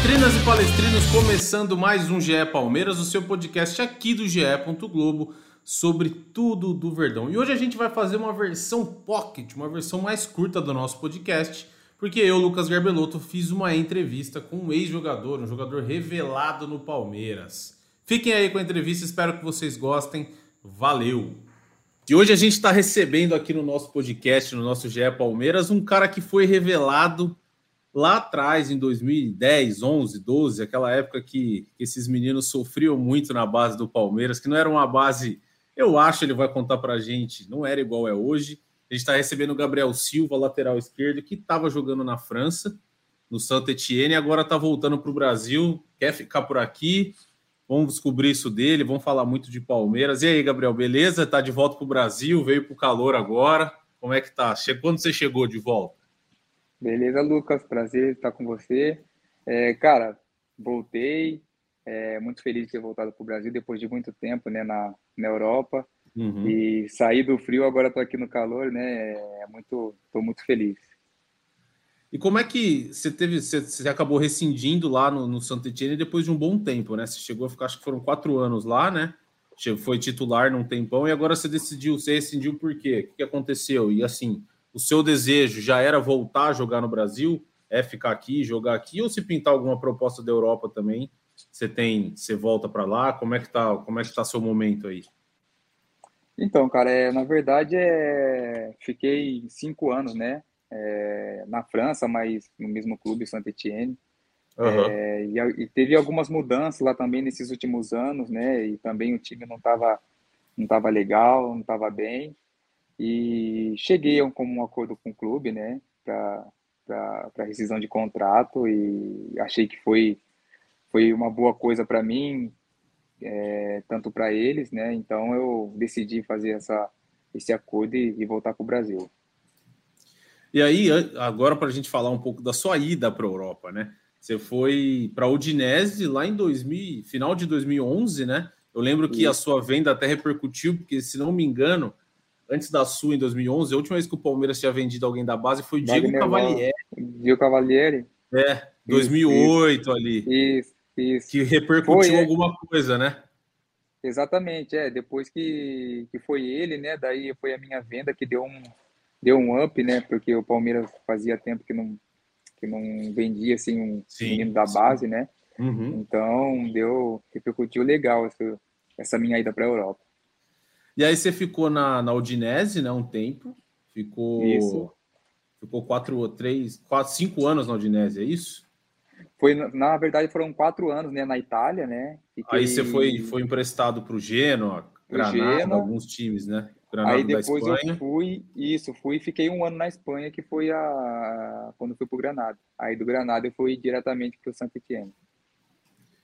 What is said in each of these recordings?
Palestrinas e palestrinos, começando mais um GE Palmeiras, o seu podcast aqui do GE. Globo sobre tudo do Verdão. E hoje a gente vai fazer uma versão pocket, uma versão mais curta do nosso podcast, porque eu, Lucas Garbelotto, fiz uma entrevista com um ex-jogador, um jogador revelado no Palmeiras. Fiquem aí com a entrevista, espero que vocês gostem. Valeu! E hoje a gente está recebendo aqui no nosso podcast, no nosso GE Palmeiras, um cara que foi revelado lá atrás, em 2010, 11, 12, aquela época que, esses meninos sofriam muito na base do Palmeiras, que não era uma base, eu acho, ele vai contar para gente, não era igual é hoje. A gente está recebendo o Gabriel Silva, lateral esquerdo, que estava jogando na França, no Saint Etienne, e agora está voltando para o Brasil, quer ficar por aqui. Vamos descobrir isso dele, vamos falar muito de Palmeiras. E aí, Gabriel, beleza? Tá de volta para o Brasil, veio para o calor agora. Como é que tá? Quando você chegou de volta? Beleza, Lucas, prazer estar com você. É, cara, voltei, é, muito feliz de ter voltado para o Brasil depois de muito tempo né, na, na Europa. Uhum. E saí do frio, agora estou aqui no calor, né? É muito, estou muito feliz. E como é que você teve, você, você acabou rescindindo lá no, no Saint Etienne depois de um bom tempo, né? Você chegou a ficar, acho que foram quatro anos lá, né? Foi titular num tempão e agora você decidiu, você rescindiu por quê? O que aconteceu? E assim, o seu desejo já era voltar a jogar no Brasil? É ficar aqui, jogar aqui? Ou se pintar alguma proposta da Europa também, você tem, você volta para lá? Como é que tá, como é que tá seu momento aí? Então, cara, é, na verdade, é, fiquei cinco anos, né? É, na França, mas no mesmo clube, Saint Etienne. Uhum. É, e, e, teve algumas mudanças lá também nesses últimos anos, né? E também o time não estava não tava legal, não estava bem. E cheguei a um, acordo com o clube, né? Para rescisão de contrato e achei que foi, foi uma boa coisa para mim, é, tanto para eles, né? Então eu decidi fazer essa, esse acordo e, e voltar para o Brasil. E aí, agora para a gente falar um pouco da sua ida para a Europa, né? Você foi para a Udinese lá em 2000, final de 2011, né? Eu lembro que Isso. a sua venda até repercutiu, porque se não me engano, antes da sua em 2011, a última vez que o Palmeiras tinha vendido alguém da base foi o Diego Cavalieri. Diego Cavalieri? É, 2008 isso, ali. Isso, isso. Que repercutiu foi, alguma coisa, né? Exatamente, é. Depois que, que foi ele, né? Daí foi a minha venda que deu um, deu um up, né? Porque o Palmeiras fazia tempo que não, que não vendia assim um sim, menino da base, né? Uhum. Então deu, repercutiu legal essa, essa minha ida para a Europa. E aí você ficou na, na Udinese, né? Um tempo. Ficou. Isso. Ficou quatro, três, quatro, cinco anos na Udinese, é isso? Foi, na verdade, foram quatro anos, né? Na Itália, né? Fiquei... Aí você foi, foi emprestado para o Genoa, Granada, alguns times, né? Granada aí depois eu fui, isso, fui e fiquei um ano na Espanha, que foi a quando fui para o Granada. Aí do Granada eu fui diretamente para o Saint Etienne.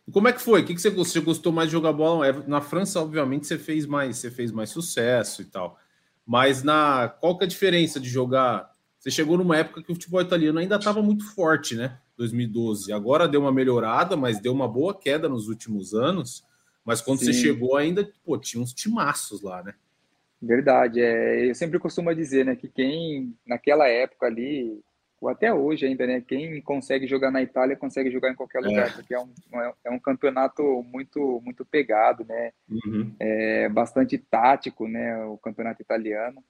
E como é que foi? O que, que você gostou? Você gostou mais de jogar bola? É, na França, obviamente, você fez mais, você fez mais sucesso e tal. Mas na qual que é a diferença de jogar? Você chegou numa época que o futebol italiano ainda estava muito forte, né? 2012. Agora deu uma melhorada, mas deu uma boa queda nos últimos anos. Mas quando Sim. você chegou, ainda pô, tinha uns timaços lá, né? Verdade. É, eu sempre costumo dizer, né, que quem naquela época ali ou até hoje ainda, né? Quem consegue jogar na Itália consegue jogar em qualquer lugar, é. porque é um, é um campeonato muito muito pegado, né? Uhum. É bastante tático, né? O campeonato italiano.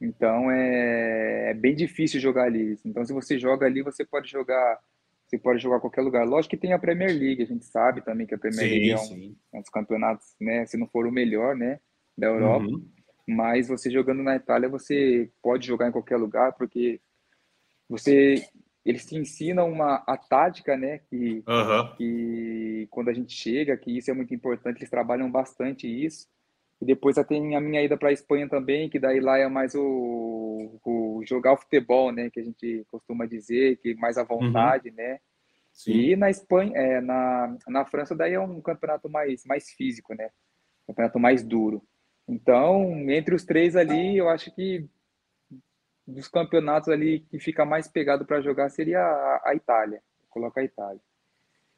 Então é, é, bem difícil jogar ali. Então se você joga ali, você pode jogar você pode jogar em qualquer lugar. Lógico que tem a Premier League, a gente sabe também que a Premier sim, League é um, é um, dos campeonatos, né? Se não for o melhor, né? Da Europa. Uhum. Mas você jogando na Itália, você pode jogar em qualquer lugar, porque você eles te ensinam uma a tática, né? Que, uhum. que quando a gente chega, que isso é muito importante, eles trabalham bastante isso. E depois tem a minha ida para a Espanha também, que daí lá é mais o, o, jogar o futebol, né? Que a gente costuma dizer, que mais à vontade, uhum. né? Sim. E na Espanha, é, na, na França, daí é um campeonato mais, mais físico, né? Campeonato mais duro. Então, entre os três ali, eu acho que dos campeonatos ali que fica mais pegado para jogar seria a, a Itália. Coloca a Itália.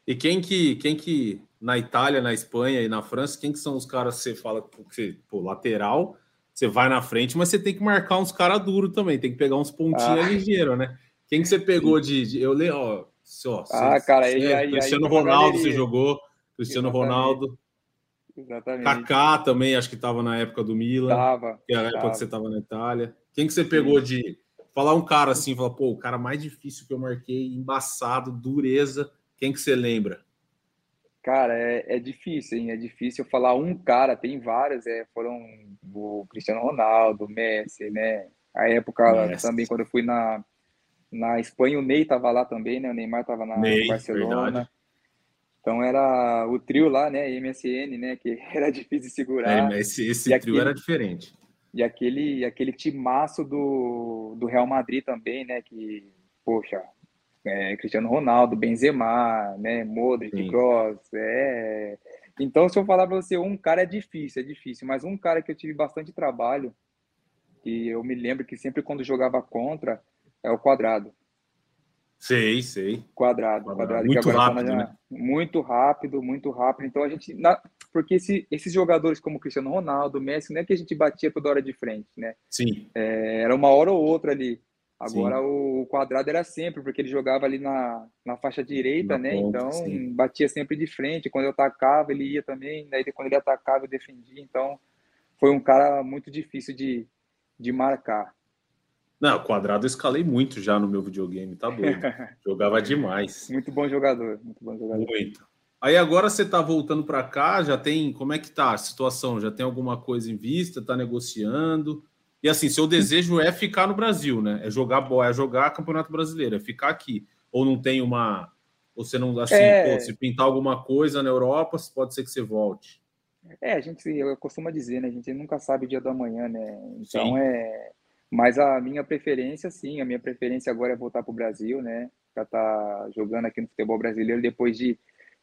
E quem que, quem que na Itália, na Espanha e na França, quem que são os caras que você fala que pô, lateral, você vai na frente, mas você tem que marcar uns caras duros também, tem que pegar uns pontinhos ah. ligeiros, né? Quem que você pegou de, de eu leio, ó, ó, ah, cara, aí, aí, Cristiano aí, Ronaldo você jogou, Cristiano Exatamente. Ronaldo. Exatamente. Kaká também, acho que estava na época do Milan. Tava. Que era a época que você estava na Itália. Quem que você pegou de falar um cara assim, falar, pô, o cara mais difícil que eu marquei, embaçado, dureza, quem que você lembra? Cara, é, é difícil, hein? É difícil falar um cara, tem vários, é, foram o Cristiano Ronaldo, o Messi, né? A época Messi. também, quando eu fui na, na Espanha, o Ney tava lá também, né? O Neymar tava na Ney, Barcelona. Verdade. Então era o trio lá, né? MSN, né? Que era difícil de segurar. É, esse, esse trio aquele, era diferente. E aquele, aquele timaço do, do Real Madrid também, né? Que, poxa, é, Cristiano Ronaldo, Benzema, né, Modric, Kroos, é... Então, se eu falar para você, um cara é difícil, é difícil, mas um cara que eu tive bastante trabalho, e eu me lembro que sempre quando jogava contra, é o Quadrado. Sei, sei. Quadrado, quadrado. quadrado muito rápido, tá né? Muito rápido, muito rápido. Então a gente, na... porque esse, esses jogadores como Cristiano Ronaldo, Messi, não é que a gente batia toda hora de frente, né? Sim. É, era uma hora ou outra ali. Agora o, quadrado era sempre, porque ele jogava ali na, na faixa direita, na né? Ponta, então sim. batia sempre de frente. Quando eu atacava, ele ia também. Daí quando ele atacava, eu defendia. Então foi um cara muito difícil de, de marcar. Não, quadrado eu escalei muito já no meu videogame, tá doido. Jogava demais. Muito bom jogador, muito bom jogador. Muito. Aí agora você tá voltando para cá, já tem. Como é que tá a situação? Já tem alguma coisa em vista? Tá negociando? E assim, seu desejo é ficar no Brasil, né? É jogar bola, é jogar Campeonato Brasileiro, é ficar aqui. Ou não tem uma. Ou você não. Assim, é... pô, se pintar alguma coisa na Europa, pode ser que você volte. É, a gente, eu costumo dizer, né? A gente nunca sabe o dia da manhã, né? Então sim. é. Mas a minha preferência, sim, a minha preferência agora é voltar para o Brasil, né? Para estar tá jogando aqui no futebol brasileiro depois de,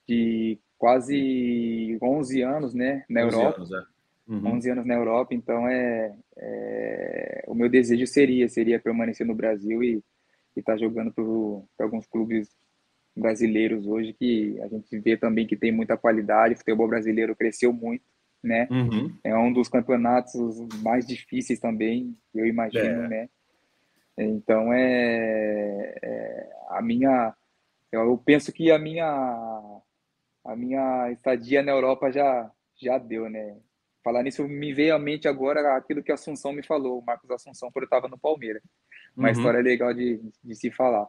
de quase 11 anos, né? Na Europa. Anos, é uhum. 11 anos na Europa, então é, é, o meu desejo seria seria permanecer no Brasil e estar tá jogando para alguns clubes brasileiros hoje que a gente vê também que tem muita qualidade, o futebol brasileiro cresceu muito, né? Uhum. É um dos campeonatos mais difíceis também, eu imagino, é. né? Então é, é, a minha, eu penso que a minha a minha estadia na Europa já já deu, né? Falar nisso, me veio à mente agora aquilo que Assunção me falou, o Marcos Assunção, quando eu estava no Palmeiras. Uma uhum. história legal de, de se falar.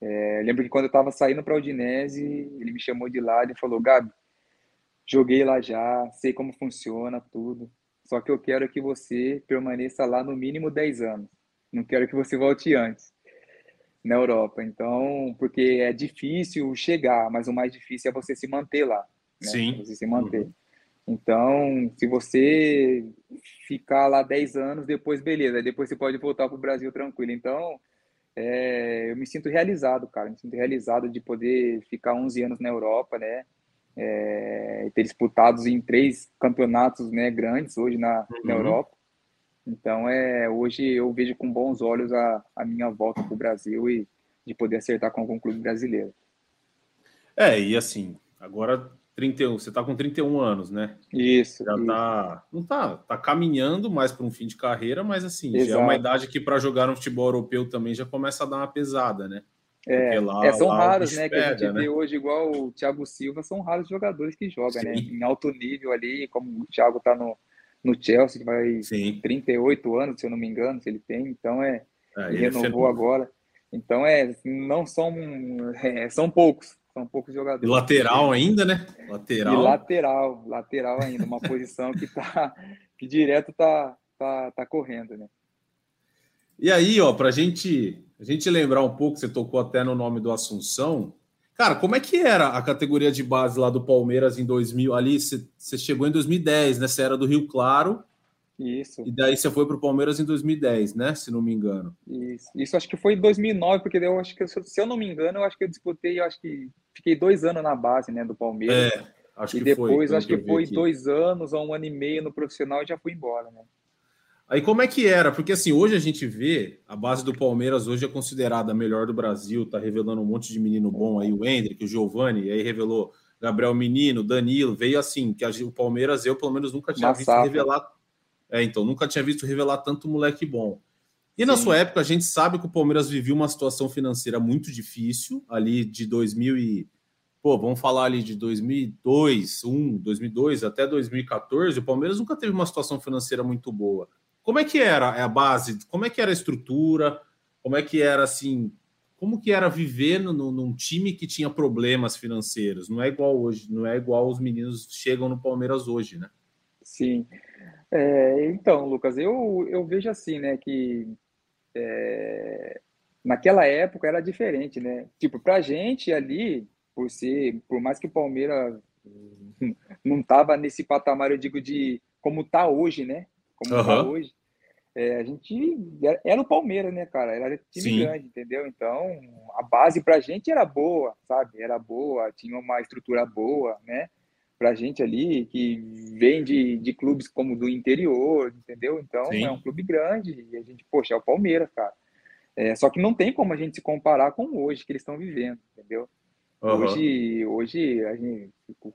É, lembro que quando eu estava saindo para o Udinese, ele me chamou de lado e falou: Gabi, joguei lá já, sei como funciona tudo, só que eu quero que você permaneça lá no mínimo 10 anos. Não quero que você volte antes na Europa. Então, porque é difícil chegar, mas o mais difícil é você se manter lá. Né? Sim. Você se manter. Uhum. Então, se você ficar lá 10 anos, depois beleza, depois você pode voltar para o Brasil tranquilo. Então, é, eu me sinto realizado, cara, me sinto realizado de poder ficar 11 anos na Europa, né? É, ter disputados em três campeonatos né, grandes hoje na, uhum. na Europa. Então, é, hoje eu vejo com bons olhos a, a minha volta para o Brasil e de poder acertar com algum clube brasileiro. É, e assim, agora 31, você está com 31 anos, né? Isso. Já isso. tá, não tá, tá caminhando mais para um fim de carreira, mas assim, Exato. já é uma idade que para jogar no futebol europeu também já começa a dar uma pesada, né? É, lá, é são lá raros, né, que a gente né? vê hoje igual o Thiago Silva, são raros jogadores que jogam, né? Em alto nível ali, como o Thiago tá no, no Chelsea, vai Sim. 38 anos, se eu não me engano, se ele tem, então é, é ele renovou é agora. Então é, não são é, são poucos, são poucos jogadores. E lateral ainda, né? Lateral. E lateral, lateral ainda, uma posição que tá que direto tá, tá, tá correndo, né? E aí, ó, para gente, a gente lembrar um pouco, você tocou até no nome do Assunção, Cara, como é que era a categoria de base lá do Palmeiras em 2000? Ali você chegou em 2010, né? Você era do Rio Claro. Isso. E daí você foi para o Palmeiras em 2010, né? Se não me engano. Isso. Isso acho que foi em 2009, porque eu acho que, se eu não me engano, eu acho que eu disputei, eu acho que fiquei dois anos na base, né, do Palmeiras. É, acho e que depois, foi, acho que foi dois anos ou um ano e meio no profissional e já fui embora, né? Aí como é que era? Porque assim, hoje a gente vê, a base do Palmeiras hoje é considerada a melhor do Brasil, tá revelando um monte de menino bom aí, o Hendrick, o Giovani, aí revelou Gabriel Menino, Danilo, veio assim, que a, o Palmeiras, eu pelo menos nunca tinha visto revelar. É, então, nunca tinha visto revelar tanto moleque bom. E Sim. na sua época, a gente sabe que o Palmeiras vivia uma situação financeira muito difícil, ali de 2000 e... Pô, vamos falar ali de 2002, 1, 2002 até 2014, o Palmeiras nunca teve uma situação financeira muito boa. Como é que era a base? Como é que era a estrutura? Como é que era assim? Como que era viver no, num time que tinha problemas financeiros? Não é igual hoje, não é igual os meninos chegam no Palmeiras hoje, né? Sim. É, então, Lucas, eu, eu vejo assim, né, que é, naquela época era diferente, né? Tipo, pra gente ali, por ser, por mais que o Palmeiras não tava nesse patamar, eu digo, de como tá hoje, né? Como uhum. tá hoje. É, a gente era o Palmeiras, né, cara? Era time Sim. grande, entendeu? Então, a base pra gente era boa, sabe? Era boa, tinha uma estrutura boa, né? Pra gente ali, que vem de, de clubes como do interior, entendeu? Então, Sim. é um clube grande e a gente, poxa, é o Palmeiras, cara. É, só que não tem como a gente se comparar com hoje que eles estão vivendo, entendeu? Uhum. Hoje, hoje a gente, o,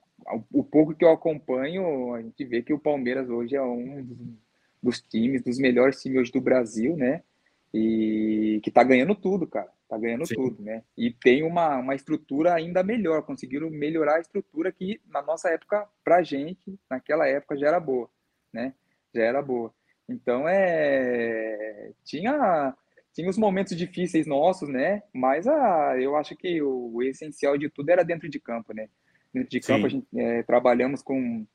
o pouco que eu acompanho, a gente vê que o Palmeiras hoje é um dos dos times, dos melhores times hoje do Brasil, né? E que tá ganhando tudo, cara. Tá ganhando Sim. tudo, né? E tem uma, uma estrutura ainda melhor, conseguiram melhorar a estrutura que na nossa época, pra gente, naquela época já era boa, né? Já era boa. Então é tinha tinha os momentos difíceis nossos, né? Mas a, eu acho que o, o essencial de tudo era dentro de campo, né? Dentro de campo Sim. a gente é, trabalhamos com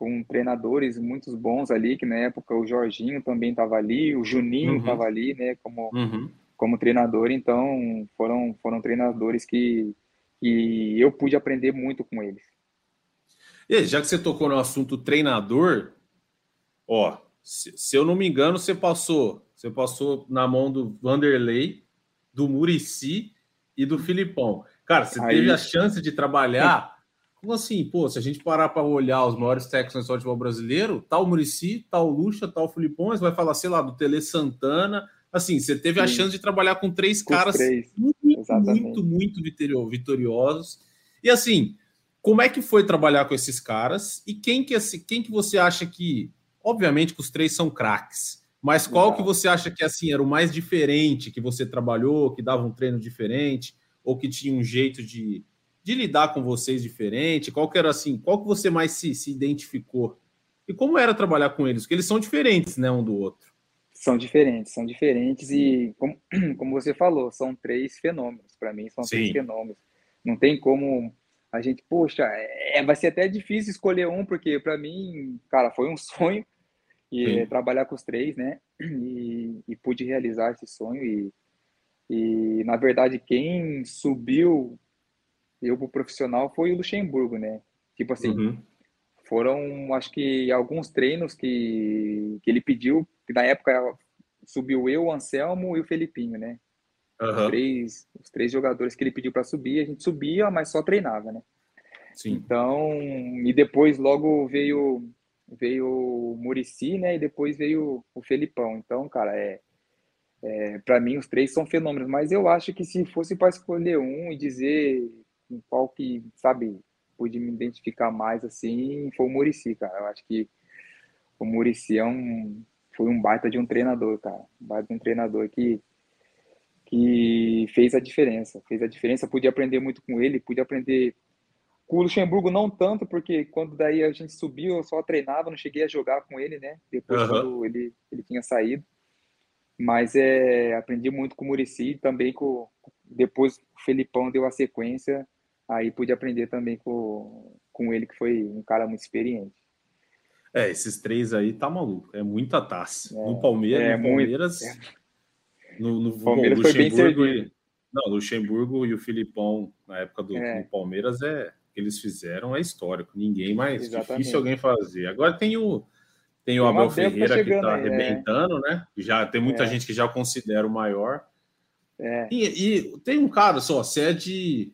com treinadores muito bons ali, que na época o Jorginho também estava ali, o Juninho estava uhum. ali, né, como, uhum. como treinador, então foram, foram treinadores que, que eu pude aprender muito com eles. E já que você tocou no assunto treinador, ó, se, se eu não me engano, você passou, você passou na mão do Vanderlei, do Murici e do Filipão. Cara, você Aí... teve a chance de trabalhar Como assim, pô, se a gente parar para olhar os maiores técnicos do futebol brasileiro, tal Murici, tal Lucha, tal você vai falar, sei lá, do Tele Santana. Assim, você teve Sim. a chance de trabalhar com três com caras três. Muito, muito, muito vitoriosos. E assim, como é que foi trabalhar com esses caras? E quem que, quem que você acha que. Obviamente que os três são craques, mas qual Exato. que você acha que assim era o mais diferente que você trabalhou, que dava um treino diferente, ou que tinha um jeito de, de lidar com vocês diferente? Qual que era assim, qual que você mais se, se identificou? E como era trabalhar com eles? Porque eles são diferentes, né, um do outro. São diferentes, são diferentes e como, como você falou, são três fenômenos. Para mim, são Sim. três fenômenos. Não tem como a gente, poxa, é, vai ser até difícil escolher um, porque para mim, cara, foi um sonho e trabalhar com os três, né? E, e pude realizar esse sonho e, e na verdade quem subiu eu pro profissional foi o Luxemburgo, né? Tipo assim, uhum. foram acho que alguns treinos que, que ele pediu, que na época subiu eu, o Anselmo e o Felipinho, né? Uhum. Os, três, os três jogadores que ele pediu para subir, a gente subia, mas só treinava, né? Sim. Então, e depois logo veio veio o Murici, né? E depois veio o Felipão. Então, cara, é, é para mim os três são fenômenos, mas eu acho que se fosse para escolher um e dizer com qual que, sabe, pude me identificar mais assim, foi o Murici, cara. Eu acho que o Murici é um, foi um baita de um treinador, cara. Um baita de um treinador que, que fez a diferença. Fez a diferença, pude aprender muito com ele, pude aprender com o Luxemburgo não tanto, porque quando daí a gente subiu, eu só treinava, não cheguei a jogar com ele, né? Depois uhum. ele, ele tinha saído. Mas é, aprendi muito com o Murici, também com depois o Felipão deu a sequência aí pude aprender também com, com ele, que foi um cara muito experiente. É, esses três aí tá maluco, é muita taça. É, no Palmeiras, é, no Palmeiras, é. no, no Palmeiras foi bem servido. Não, Luxemburgo e o Filipão, na época do, É. Palmeiras, é que eles fizeram é histórico. Ninguém mais. Exatamente. Difícil alguém fazer. Agora tem o. Tem o Abel que tá Ferreira que tá aí, é. arrebentando, né? Já tem muita É. gente que já considera o maior. E, e tem um cara só, você é de.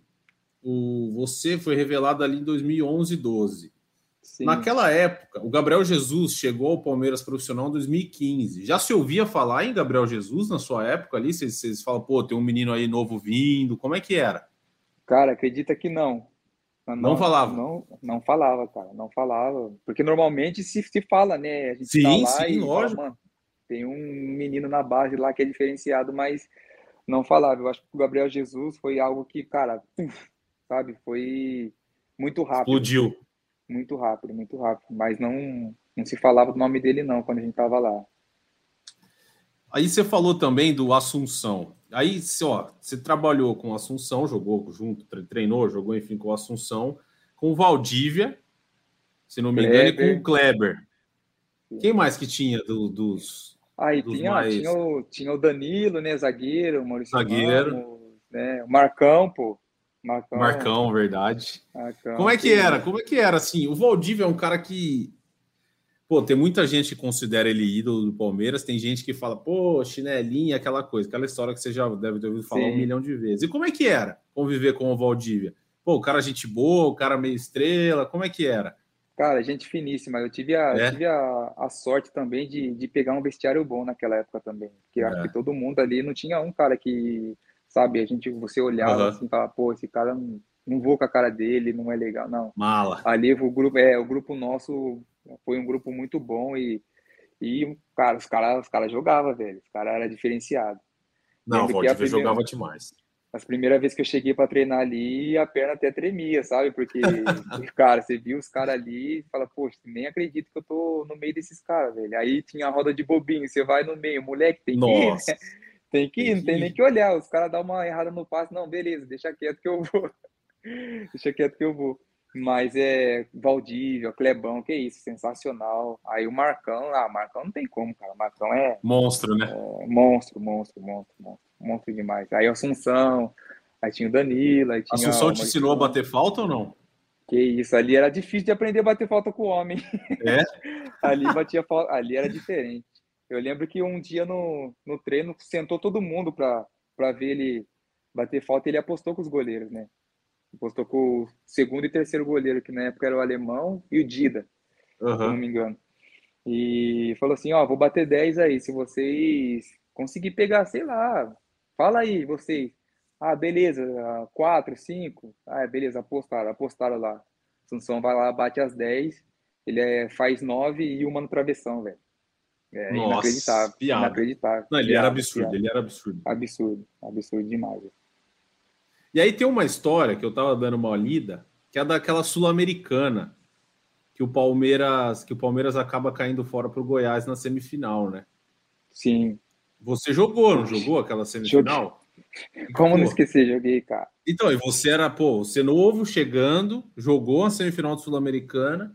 O, você foi revelado ali em 2011, 12. sim. Naquela época, o Gabriel Jesus chegou ao Palmeiras profissional em 2015. Já se ouvia falar em Gabriel Jesus na sua época ali? Vocês, vocês falam, pô, tem um menino aí novo vindo. Como é que era? Cara, acredita que não. Não falava? Não, não falava, cara, não falava. Porque normalmente se, se fala, né? A gente Sim, tá lá sim, e fala, lógico. mano, tem um menino na base lá que é diferenciado, mas não falava. Eu acho que o Gabriel Jesus foi algo que, cara, sabe, foi muito rápido. Explodiu. Muito rápido, muito rápido. Mas não, não se falava do nome dele, não, quando a gente tava lá. Aí você falou também do Assunção. Aí, ó, você trabalhou com o Assunção, jogou junto, tre- treinou, jogou, enfim, com o Assunção, com o Valdívia, se não me engano, e com Kleber. o Kleber. Quem mais que tinha do- dos. Aí Dos tinha, mais- tinha, o, tinha o Danilo, né? Zagueiro, o Maurício Zagueiro. Ramos, né? O Marcão, pô. Marcão. Marcão, verdade. Marcão, Como é que era? Como é que era assim? O Valdívia é um cara que pô, tem muita gente que considera ele ídolo do Palmeiras, tem gente que fala, pô, chinelinha, aquela coisa, aquela história que você já deve ter ouvido falar Sim. um milhão de vezes. E como é que era conviver com o Valdívia? Pô, o cara gente boa, o cara meio estrela, como é que era? Cara, gente finíssima. Eu tive a, É? tive a, a sorte também de, de pegar um vestiário bom naquela época também. Porque É. acho que todo mundo ali não tinha um cara que, sabe, a gente, você olhava Aham. assim falava, pô, esse cara não, não vou com a cara dele, não é legal. Não. Mala. Ali o grupo, é, o grupo nosso foi um grupo muito bom e, e cara, os caras os cara jogavam, velho. Os caras eram diferenciados. Não, Valdívia primeira- jogava demais. As primeiras vezes que eu cheguei para treinar ali, a perna até tremia, sabe? Porque, cara, você viu os caras ali e fala, poxa, nem acredito que eu tô no meio desses caras, velho. Aí tinha a roda de bobinho, você vai no meio, moleque, tem que ir, Nossa. né? Tem que ir, não tem nem que olhar. Os caras dão uma errada no passe, não, beleza, deixa quieto que eu vou. Deixa quieto que eu vou. Mas é Valdívia, Clebão, que isso, sensacional. Aí o Marcão, ah, Marcão não tem como, cara. Marcão é Monstro, né? monstro, monstro, monstro, monstro, monstro demais. Aí o Assunção, aí tinha o Danilo, aí tinha Assunção te ensinou a bater falta ou não? Que isso, ali era difícil de aprender a bater falta com o homem. É? ali batia falta, ali era diferente. Eu lembro que um dia no, no treino sentou todo mundo para ver ele bater falta, e ele apostou com os goleiros, né? Apostou com o segundo e terceiro goleiro, que na época era o alemão e o Dida se eu não me engano. E falou assim, ó, vou bater 10 aí, se vocês conseguir pegar, sei lá, fala aí, vocês. Ah, beleza, 4, 5. Ah, beleza, apostaram, apostaram lá. Sansão vai lá, bate as 10, ele é, faz 9 e uma no travessão, velho. É Nossa, inacreditável, piada. inacreditável. Não, ele era Piada, absurdo, piada. ele era absurdo. Absurdo, absurdo demais. E aí tem uma história que eu tava dando uma lida, que é daquela sul-americana, que o Palmeiras, que o Palmeiras acaba caindo fora pro Goiás na semifinal, né? Sim, Você jogou, não jogou aquela semifinal? como não Pô, esquecer, joguei, cara. Então, e você era, pô, você novo, chegando, jogou a semifinal do Sul-Americana.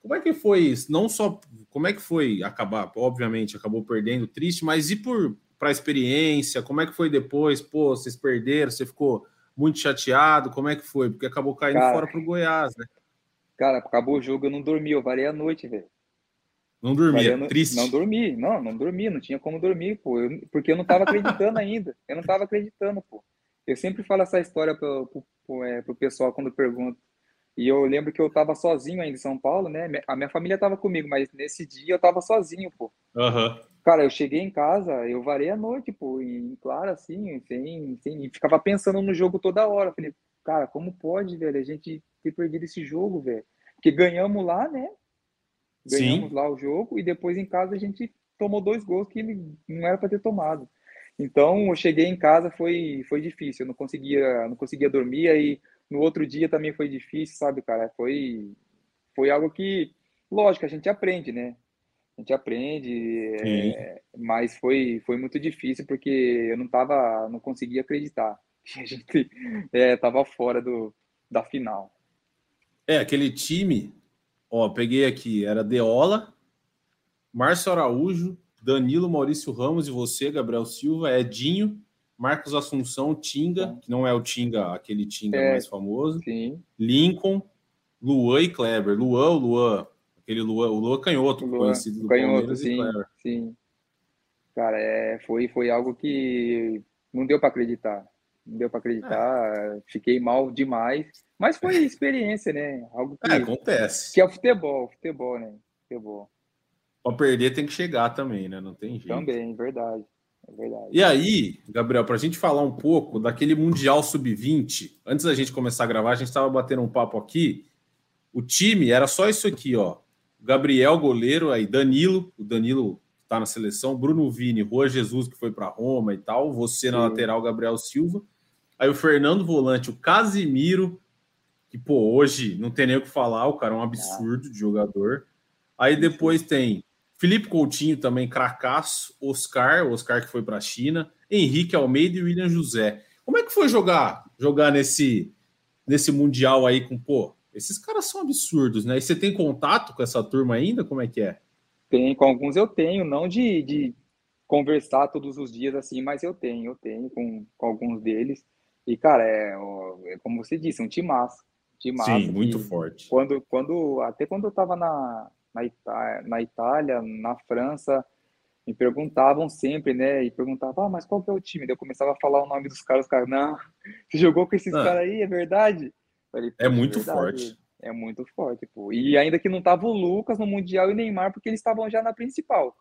Como é que foi isso? Não só como é que foi acabar, obviamente, acabou perdendo, triste, mas e por para a experiência, como é que foi depois? Pô, vocês perderam, você ficou muito chateado, como é que foi? Porque acabou caindo Cara. fora pro Goiás, né? Cara, acabou o jogo, eu não dormi, eu varei a noite, velho. Não dormia, eu triste. Não dormi, não, não dormi, não tinha como dormir, pô, eu- porque eu não tava acreditando ainda, eu não tava acreditando, pô. Eu sempre falo essa história pro, pro, pro, é, pro pessoal quando pergunta. E eu lembro que eu tava sozinho ainda em São Paulo, né? A minha família tava comigo, mas nesse dia eu tava sozinho, pô. Aham. Cara, eu cheguei em casa, eu varei a noite, pô, e claro, assim, sem, sem, e ficava pensando no jogo toda hora. Falei, cara, como pode, velho, a gente ter perdido esse jogo, velho? Porque ganhamos lá, né? Ganhamos Sim. lá o jogo e depois em casa a gente tomou dois gols que não era para ter tomado. Então, eu cheguei em casa, foi, foi difícil, eu não conseguia, não conseguia dormir, aí no outro dia também foi difícil, sabe, cara? Foi, foi algo que, lógico, a gente aprende, né? A gente aprende, é, mas foi, foi muito difícil porque eu não tava, não conseguia acreditar que a gente é, tava fora do, da final. É, aquele time, ó, peguei aqui, era Deola, Márcio Araújo, Danilo, Maurício Ramos e você, Gabriel Silva, Edinho, Marcos Assunção, Tinga, que não é o Tinga, aquele Tinga é, mais famoso. Sim. Lincoln, Luan e Kleber. Luan, o Luan, aquele Luan, o Luan Canhoto, Luan, conhecido do canhoto, Palmeiras sim. Sim. Cara, é, foi, foi algo que não deu para acreditar. Não deu para acreditar, é. fiquei mal demais. Mas foi experiência, né? Algo que, é, acontece. Que é o futebol, futebol, né? Futebol. Para perder tem que chegar também, né? Não tem jeito. Também, verdade. É verdade. E aí, Gabriel, para a gente falar um pouco daquele Mundial Sub-20, antes da gente começar a gravar, a gente estava batendo um papo aqui. O time era só isso aqui, ó. Gabriel, goleiro, aí Danilo, o Danilo está na seleção, Bruno Vini, Rua Jesus, que foi para Roma e tal, você na Sim. lateral, Gabriel Silva. Aí o Fernando Volante, o Casimiro, que, pô, hoje não tem nem o que falar, o cara é um absurdo ah. de jogador. Aí depois tem Felipe Coutinho também, cracaço, Oscar, Oscar que foi para a China, Henrique Almeida e William José. Como é que foi jogar jogar nesse nesse mundial aí com, pô, esses caras são absurdos, né? E você tem contato com essa turma ainda? Como é que é? Tem, com alguns eu tenho, não de, de conversar todos os dias assim, mas eu tenho, eu tenho com, com alguns deles. E, cara, é, é como você disse, um. Um massa Sim, muito forte. Quando, quando, até quando eu tava na, na, Itália, na Itália, na França, me perguntavam sempre, né? E perguntavam, ah, mas qual que é o time? Daí eu começava a falar o nome dos caras, os caras, não, você jogou com esses ah. caras aí, é verdade? Falei, é muito forte. É muito forte, pô. E ainda que não tava o Lucas no Mundial e o Neymar, porque eles estavam já na principal.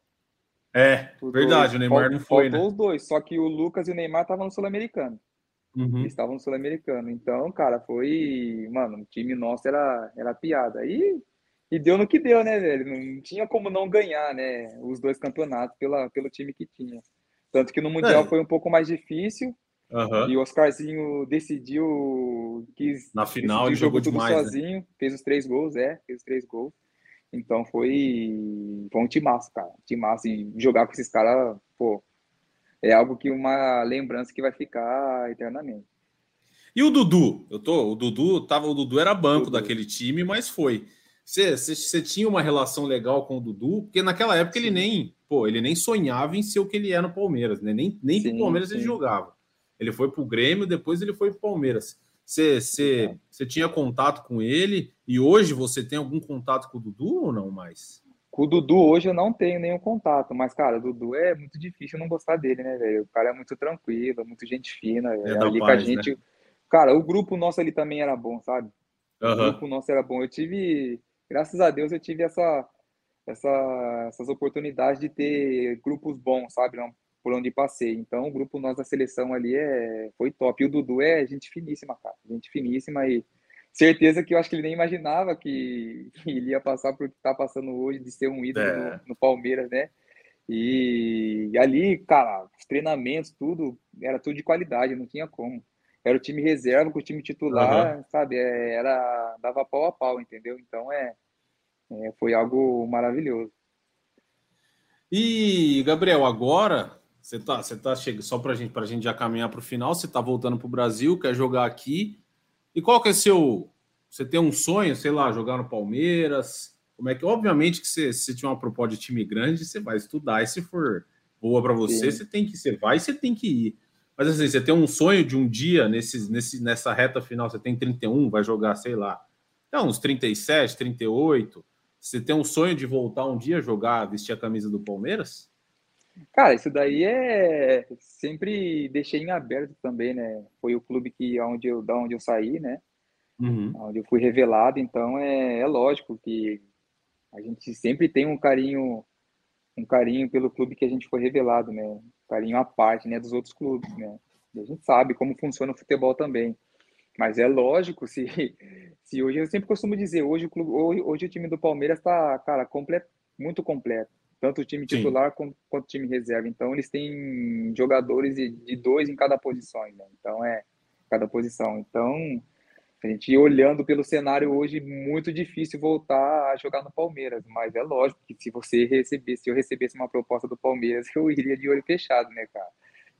É, os verdade, dois, o Neymar não foi, né? os dois, só que o Lucas e o Neymar estavam no Sul-Americano. Uhum. Eles estavam no Sul-Americano. Então, cara, foi... Mano, o time nosso era, era piada. E e deu no que deu, né, velho? Não tinha como não ganhar, né? Os dois campeonatos pela, pelo time que tinha. Tanto que no Mundial é. foi um pouco mais difícil. Uhum. E o Oscarzinho decidiu. Quis, Na final ele jogou demais. Né? Sozinho, né? fez os três gols, é, fez os três gols. Então foi, foi um timaço, cara. Timaço. E jogar com esses caras, pô, é algo que uma lembrança que vai ficar eternamente. E o Dudu? Eu tô, o Dudu tava, o Dudu era banco Dudu. daquele time, mas foi. Você, você, você, tinha uma relação legal com o Dudu, porque naquela época sim. ele nem, pô, ele nem sonhava em ser o que ele é no Palmeiras, né? Nem, nem sim, pro Palmeiras sim. ele jogava. Ele foi pro Grêmio, depois ele foi pro Palmeiras. Você, você, você tinha contato com ele e hoje você tem algum contato com o Dudu ou não mais? Com o Dudu hoje eu não tenho nenhum contato, mas, cara, o Dudu é muito difícil não gostar dele, né, velho? O cara é muito tranquilo, muito gente fina. É ali paz, a gente. Né? Cara, o grupo nosso ali também era bom, sabe? Uhum. O grupo nosso era bom. Eu tive graças a Deus eu tive essa, essa, essas oportunidades de ter grupos bons, sabe? Não, por onde passei. Então, o grupo nós da seleção ali é, foi top. E o Dudu é gente finíssima, cara. Gente finíssima e certeza que eu acho que ele nem imaginava que, que ele ia passar por que está passando hoje, de ser um ídolo é. no, no, Palmeiras, né? E, e, ali, cara, os treinamentos, tudo, era tudo de qualidade, não tinha como. Era o time reserva com o time titular, uhum. sabe? É, era, dava pau a pau, entendeu? Então, é, é foi algo maravilhoso. E, Gabriel, agora você tá, você tá chegando só para gente, a gente já caminhar para o final. Você tá voltando para o Brasil, quer jogar aqui. E qual que é seu? Você tem um sonho, sei lá, jogar no Palmeiras? Como é que? Obviamente que você, se tiver uma proposta de time grande, você vai estudar. E se for boa para você, Sim. você tem que você vai, e você tem que ir. Mas assim, você tem um sonho de um dia nesse, nesse, nessa reta final, você tem 31, vai jogar, sei lá, é uns 37, 38. Você tem um sonho de voltar um dia a jogar, vestir a camisa do Palmeiras? Cara, isso daí é sempre deixei em aberto também, né? Foi o clube que onde eu da onde eu saí, né? Uhum. Onde eu fui revelado, então é, é lógico que a gente sempre tem um carinho um carinho pelo clube que a gente foi revelado, né? carinho à parte, né, dos outros clubes, né? E a gente sabe como funciona o futebol também. Mas é lógico, se, se hoje, eu sempre costumo dizer, hoje o, clube, hoje, hoje o time do Palmeiras está, cara, completo, muito completo. Tanto o time titular quanto, quanto, o time reserva. Então, eles têm jogadores de, de dois em cada posição, né? Então, é, cada posição. Então, a gente olhando pelo cenário hoje, muito difícil voltar a jogar no Palmeiras. Mas é lógico que se você recebesse, se eu recebesse uma proposta do Palmeiras, eu iria de olho fechado, né, cara?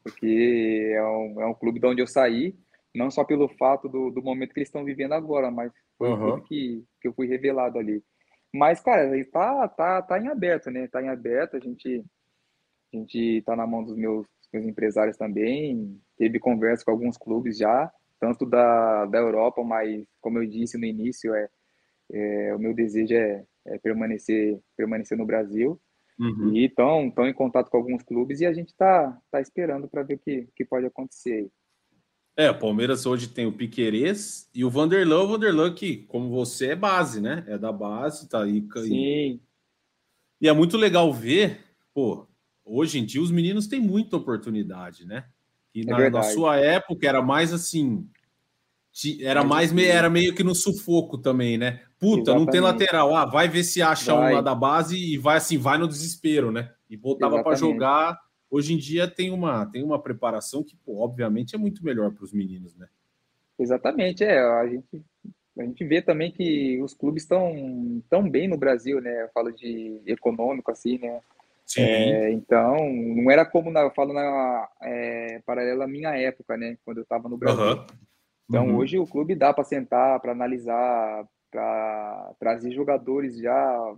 Porque é um, é um clube de onde eu saí, não só pelo fato do, do momento que eles estão vivendo agora, mas foi uhum. um que, que eu fui revelado ali. Mas, cara, tá, tá, tá em aberto, né? Tá em aberto, a gente A gente está na mão dos meus, meus empresários também. Teve conversa com alguns clubes já, tanto da, da Europa, mas como eu disse no início, é, é o meu desejo é, é permanecer permanecer no Brasil. Uhum. E estão em contato com alguns clubes e a gente está tá esperando para ver o que, que pode acontecer. É, o Palmeiras hoje tem o Piquerez e o Vanderlan, o Vanderlan que, como você, é base, né? É da base, tá aí. Sim. E é muito legal ver, pô, hoje em dia os meninos têm muita oportunidade, né? E é na, na, sua época era mais assim, era mais meio, era meio que no sufoco também, né? Puta, Exatamente. não tem lateral, ah, vai ver se acha vai. um lá da base e vai assim, vai no desespero, né? E voltava para jogar hoje em dia tem uma, tem uma preparação que, pô, obviamente, é muito melhor para os meninos, né? Exatamente, é. A gente, a gente vê também que os clubes estão tão bem no Brasil, né? Eu falo de econômico, assim, né? É, então, não era como na, eu falo na é, paralela à minha época, né? Quando eu estava no Brasil. Uhum. Então, uhum. hoje o clube dá para sentar, para analisar, para trazer jogadores já,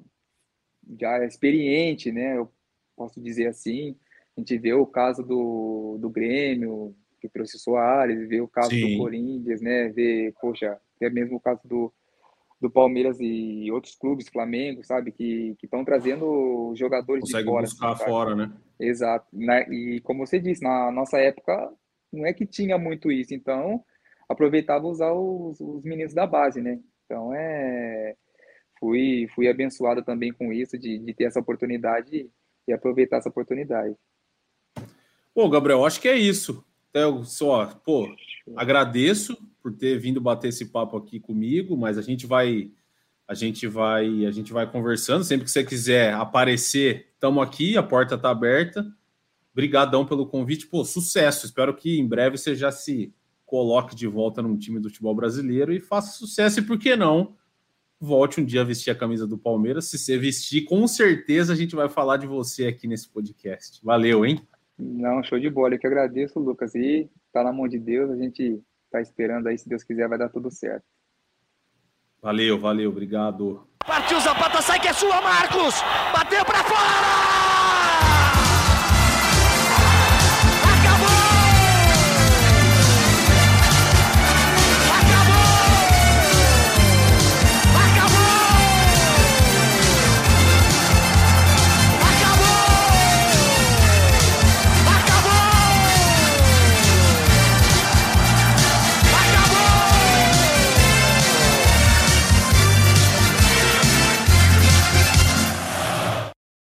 já experiente, né? Eu posso dizer assim. A gente vê o caso do, do Grêmio, que trouxe Soares, vê o caso Sim. do Corinthians, né? Vê, poxa, até mesmo o caso do, do Palmeiras e outros clubes, Flamengo, sabe? Que estão trazendo jogadores Consegue de fora. buscar assim, fora, né? Exato. Na, e como você disse, na nossa época não é que tinha muito isso, então aproveitava usar os, os meninos da base, né? Então é fui fui abençoado também com isso de, de ter essa oportunidade e aproveitar essa oportunidade. Pô, Gabriel, acho que é isso. Eu só, pô, agradeço por ter vindo bater esse papo aqui comigo, mas a gente vai a gente vai a gente vai conversando, sempre que você quiser aparecer, estamos aqui, a porta está aberta. Obrigadão pelo convite. Pô, sucesso. Espero que em breve você já se coloque de volta num time do futebol brasileiro e faça sucesso e por que não? Volte um dia a vestir a camisa do Palmeiras. Se você vestir, com certeza a gente vai falar de você aqui nesse podcast. Valeu, hein? Não, show de bola. Eu que agradeço, Lucas. E tá na mão de Deus, a gente tá esperando aí, se Deus quiser, vai dar tudo certo. Valeu, valeu, obrigado. Partiu Zapata, sai que é sua, Marcos! Bateu para fora!